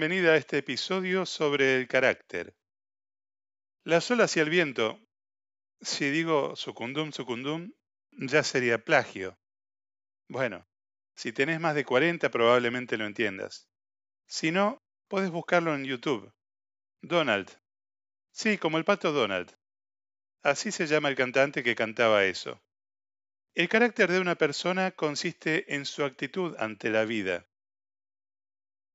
bienvenida a este episodio sobre el carácter. Las olas y el viento, si digo sucundum sucundum, ya sería plagio. Bueno, si tenés más de 40 probablemente lo entiendas. Si no, puedes buscarlo en YouTube. Donald. Sí, como el pato Donald. Así se llama el cantante que cantaba eso. El carácter de una persona consiste en su actitud ante la vida.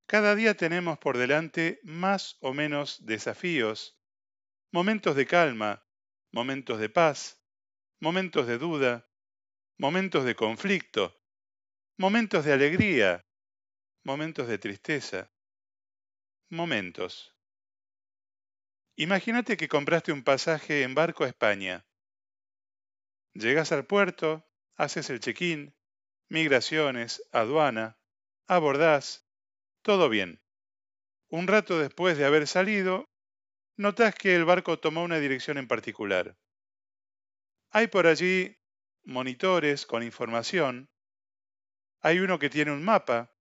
Cada día tenemos por delante más o menos desafíos, momentos de calma, momentos de paz, momentos de duda, momentos de conflicto, momentos de alegría, momentos de tristeza, momentos. Imagínate que compraste un pasaje en barco a España. Llegas al puerto, haces el check-in, migraciones, aduana, abordás, todo bien. Un rato después de haber salido, notas que el barco tomó una dirección en particular. Hay por allí monitores con información. Hay uno que tiene un mapa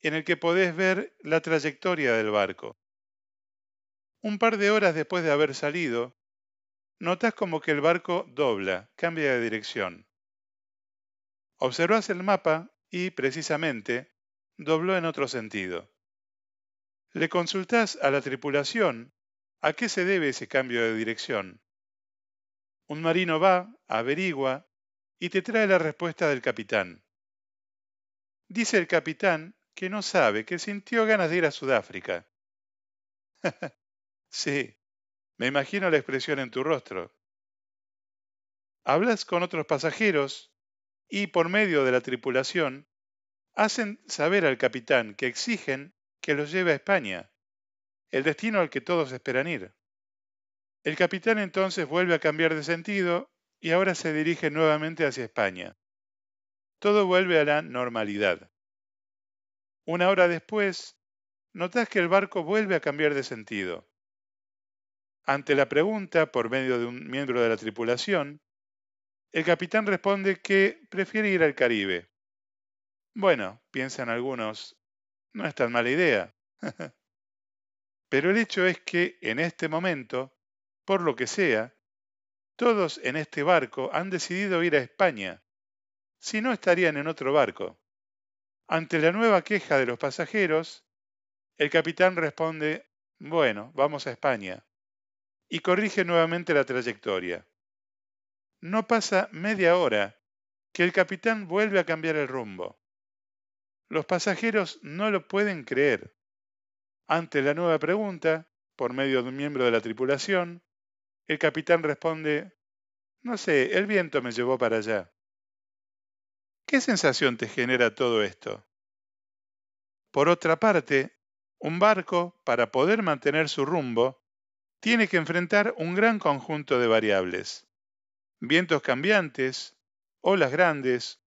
en el que podés ver la trayectoria del barco. Un par de horas después de haber salido, notas como que el barco dobla, cambia de dirección. Observas el mapa y, precisamente, dobló en otro sentido. Le consultás a la tripulación a qué se debe ese cambio de dirección. Un marino va, averigua y te trae la respuesta del capitán. Dice el capitán que no sabe, que sintió ganas de ir a Sudáfrica. sí, me imagino la expresión en tu rostro. Hablas con otros pasajeros y por medio de la tripulación hacen saber al capitán que exigen que los lleve a España, el destino al que todos esperan ir. El capitán entonces vuelve a cambiar de sentido y ahora se dirige nuevamente hacia España. Todo vuelve a la normalidad. Una hora después, notas que el barco vuelve a cambiar de sentido. Ante la pregunta por medio de un miembro de la tripulación, el capitán responde que prefiere ir al Caribe. Bueno, piensan algunos, no es tan mala idea. Pero el hecho es que en este momento, por lo que sea, todos en este barco han decidido ir a España. Si no, estarían en otro barco. Ante la nueva queja de los pasajeros, el capitán responde, bueno, vamos a España, y corrige nuevamente la trayectoria. No pasa media hora que el capitán vuelve a cambiar el rumbo. Los pasajeros no lo pueden creer. Ante la nueva pregunta, por medio de un miembro de la tripulación, el capitán responde, no sé, el viento me llevó para allá. ¿Qué sensación te genera todo esto? Por otra parte, un barco, para poder mantener su rumbo, tiene que enfrentar un gran conjunto de variables. Vientos cambiantes, olas grandes,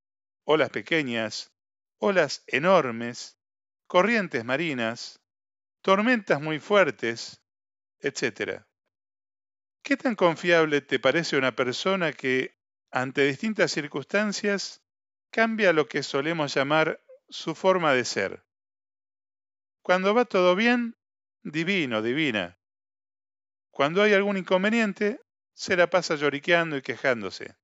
olas pequeñas, olas enormes, corrientes marinas, tormentas muy fuertes, etc. ¿Qué tan confiable te parece una persona que, ante distintas circunstancias, cambia lo que solemos llamar su forma de ser? Cuando va todo bien, divino, divina. Cuando hay algún inconveniente, se la pasa lloriqueando y quejándose.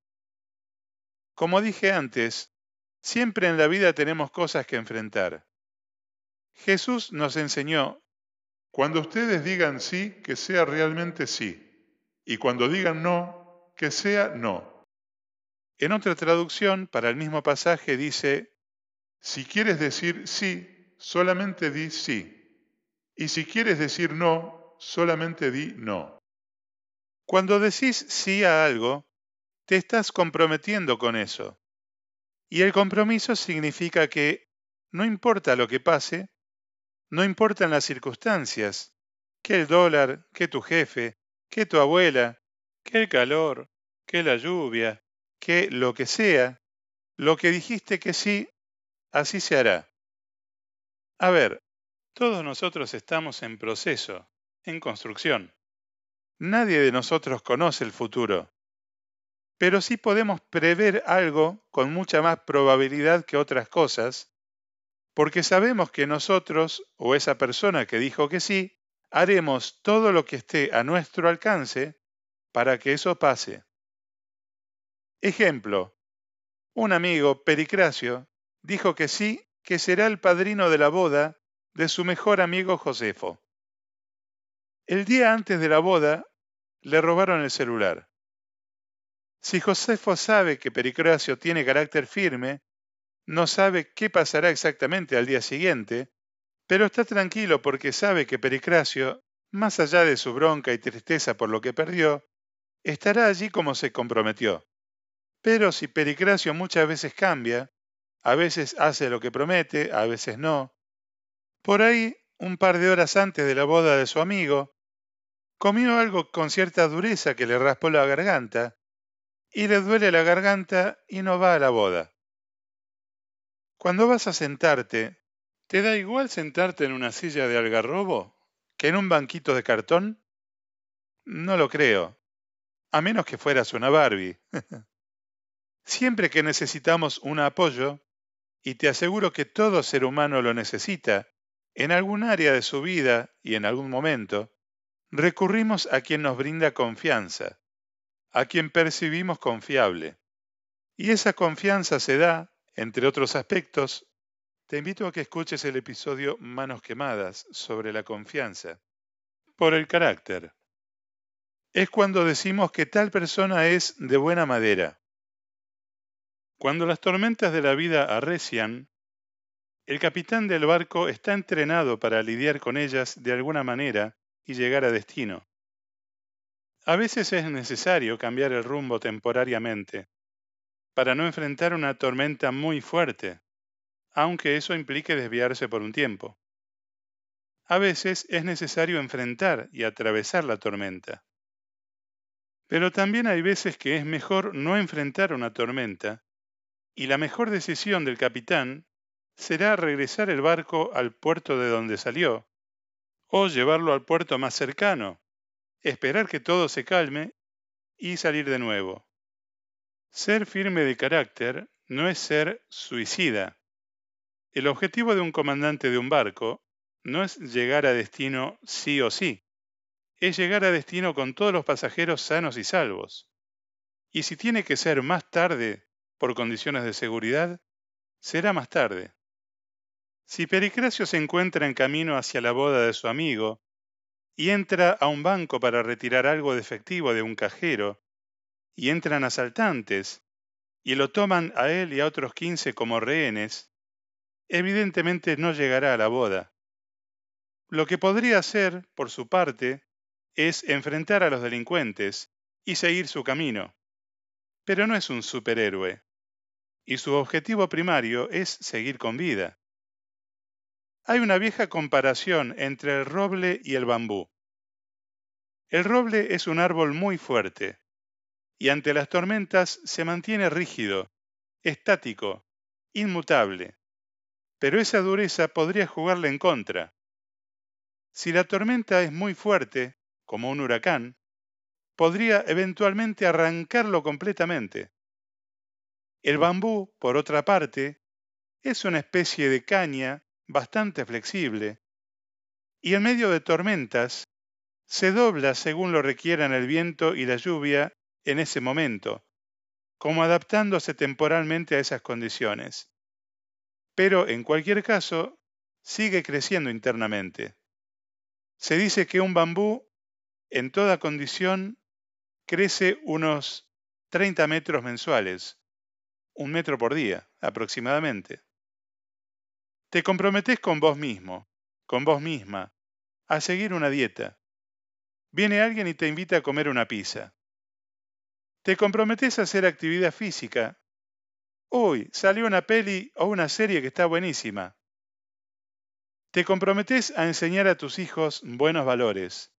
Como dije antes, Siempre en la vida tenemos cosas que enfrentar. Jesús nos enseñó, cuando ustedes digan sí, que sea realmente sí, y cuando digan no, que sea no. En otra traducción, para el mismo pasaje, dice, si quieres decir sí, solamente di sí, y si quieres decir no, solamente di no. Cuando decís sí a algo, te estás comprometiendo con eso. Y el compromiso significa que no importa lo que pase, no importan las circunstancias, que el dólar, que tu jefe, que tu abuela, que el calor, que la lluvia, que lo que sea, lo que dijiste que sí, así se hará. A ver, todos nosotros estamos en proceso, en construcción. Nadie de nosotros conoce el futuro pero sí podemos prever algo con mucha más probabilidad que otras cosas, porque sabemos que nosotros o esa persona que dijo que sí, haremos todo lo que esté a nuestro alcance para que eso pase. Ejemplo, un amigo, Pericracio, dijo que sí, que será el padrino de la boda de su mejor amigo Josefo. El día antes de la boda le robaron el celular. Si Josefo sabe que Pericracio tiene carácter firme, no sabe qué pasará exactamente al día siguiente, pero está tranquilo porque sabe que Pericracio, más allá de su bronca y tristeza por lo que perdió, estará allí como se comprometió. Pero si Pericracio muchas veces cambia, a veces hace lo que promete, a veces no, por ahí, un par de horas antes de la boda de su amigo, comió algo con cierta dureza que le raspó la garganta, y le duele la garganta y no va a la boda. Cuando vas a sentarte, ¿te da igual sentarte en una silla de algarrobo que en un banquito de cartón? No lo creo, a menos que fueras una Barbie. Siempre que necesitamos un apoyo, y te aseguro que todo ser humano lo necesita, en algún área de su vida y en algún momento, recurrimos a quien nos brinda confianza, a quien percibimos confiable. Y esa confianza se da, entre otros aspectos, te invito a que escuches el episodio Manos Quemadas sobre la confianza, por el carácter. Es cuando decimos que tal persona es de buena madera, cuando las tormentas de la vida arrecian, el capitán del barco está entrenado para lidiar con ellas de alguna manera y llegar a destino. A veces es necesario cambiar el rumbo temporariamente para no enfrentar una tormenta muy fuerte, aunque eso implique desviarse por un tiempo. A veces es necesario enfrentar y atravesar la tormenta. Pero también hay veces que es mejor no enfrentar una tormenta y la mejor decisión del capitán será regresar el barco al puerto de donde salió, o llevarlo al puerto más cercano, esperar que todo se calme y salir de nuevo. Ser firme de carácter no es ser suicida. El objetivo de un comandante de un barco no es llegar a destino sí o sí, es llegar a destino con todos los pasajeros sanos y salvos. Y si tiene que ser más tarde por condiciones de seguridad, será más tarde. Si Pericracio se encuentra en camino hacia la boda de su amigo y entra a un banco para retirar algo de efectivo de un cajero, y entran asaltantes y lo toman a él y a otros quince como rehenes, evidentemente no llegará a la boda. Lo que podría hacer, por su parte, es enfrentar a los delincuentes y seguir su camino. Pero no es un superhéroe y su objetivo primario es seguir con vida. Hay una vieja comparación entre el roble y el bambú. El roble es un árbol muy fuerte y ante las tormentas se mantiene rígido, estático, inmutable, pero esa dureza podría jugarle en contra. Si la tormenta es muy fuerte, como un huracán, podría eventualmente arrancarlo completamente. El bambú, por otra parte, es una especie de caña bastante flexible y en medio de tormentas se dobla según lo requieran el viento y la lluvia en ese momento, como adaptándose temporalmente a esas condiciones. Pero en cualquier caso, sigue creciendo internamente. Se dice que un bambú, en toda condición, crece unos 30 metros mensuales, un metro por día, aproximadamente. Te comprometes con vos mismo, con vos misma, a seguir una dieta. Viene alguien y te invita a comer una pizza. Te comprometes a hacer actividad física. Uy, salió una peli o una serie que está buenísima. Te comprometes a enseñar a tus hijos buenos valores.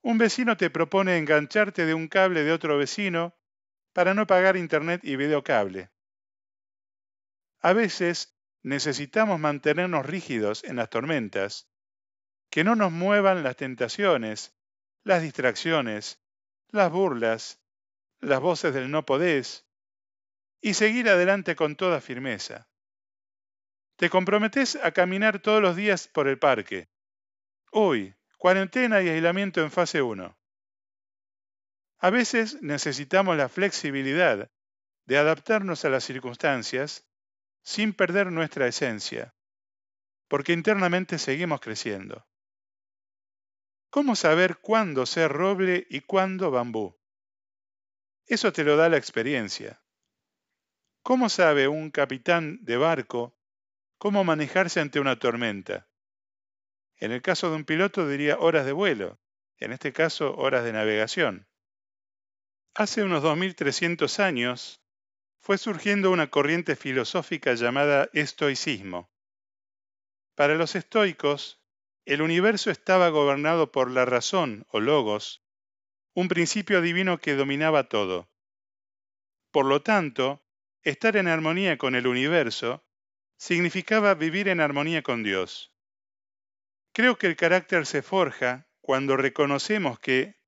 Un vecino te propone engancharte de un cable de otro vecino para no pagar internet y videocable. A veces necesitamos mantenernos rígidos en las tormentas, que no nos muevan las tentaciones, las distracciones, las burlas, las voces del no podés, y seguir adelante con toda firmeza. Te comprometes a caminar todos los días por el parque. Hoy, cuarentena y aislamiento en fase 1. A veces necesitamos la flexibilidad de adaptarnos a las circunstancias sin perder nuestra esencia, porque internamente seguimos creciendo. ¿Cómo saber cuándo ser roble y cuándo bambú? Eso te lo da la experiencia. ¿Cómo sabe un capitán de barco cómo manejarse ante una tormenta? En el caso de un piloto diría horas de vuelo, en este caso horas de navegación. Hace unos 2300 años fue surgiendo una corriente filosófica llamada estoicismo. Para los estoicos, el universo estaba gobernado por la razón o logos, un principio divino que dominaba todo. Por lo tanto, estar en armonía con el universo significaba vivir en armonía con Dios. Creo que el carácter se forja cuando reconocemos que,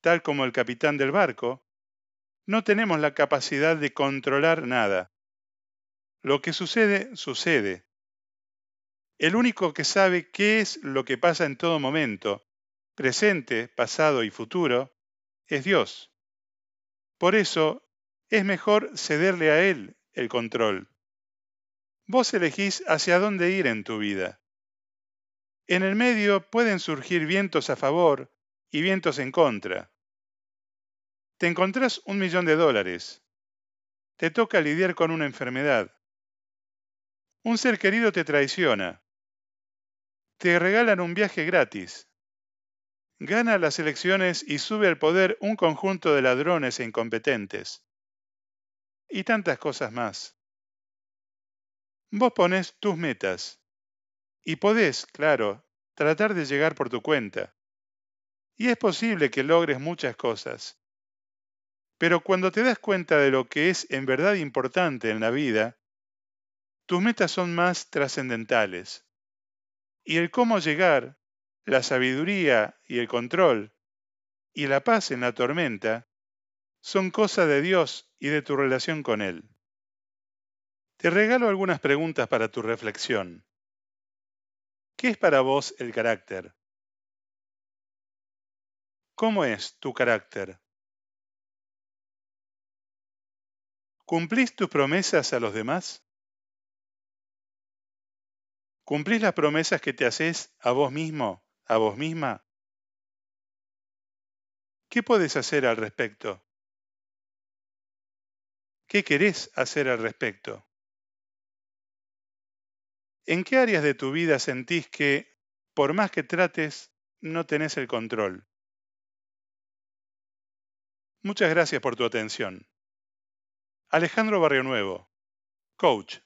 tal como el capitán del barco, no tenemos la capacidad de controlar nada. Lo que sucede, sucede. El único que sabe qué es lo que pasa en todo momento, presente, pasado y futuro, es Dios. Por eso es mejor cederle a Él el control. Vos elegís hacia dónde ir en tu vida. En el medio pueden surgir vientos a favor y vientos en contra. Te encontrás un millón de dólares. Te toca lidiar con una enfermedad. Un ser querido te traiciona te regalan un viaje gratis. Gana las elecciones y sube al poder un conjunto de ladrones e incompetentes. Y tantas cosas más. Vos ponés tus metas. Y podés, claro, tratar de llegar por tu cuenta. Y es posible que logres muchas cosas. Pero cuando te das cuenta de lo que es en verdad importante en la vida, tus metas son más trascendentales y el cómo llegar, la sabiduría y el control, y la paz en la tormenta, son cosa de Dios y de tu relación con Él. Te regalo algunas preguntas para tu reflexión. ¿Qué es para vos el carácter? ¿Cómo es tu carácter? ¿Cumplís tus promesas a los demás? ¿Cumplís las promesas que te haces a vos mismo, a vos misma? ¿Qué podés hacer al respecto? ¿Qué querés hacer al respecto? ¿En qué áreas de tu vida sentís que, por más que trates, no tenés el control? Muchas gracias por tu atención. Alejandro Barrio Nuevo, coach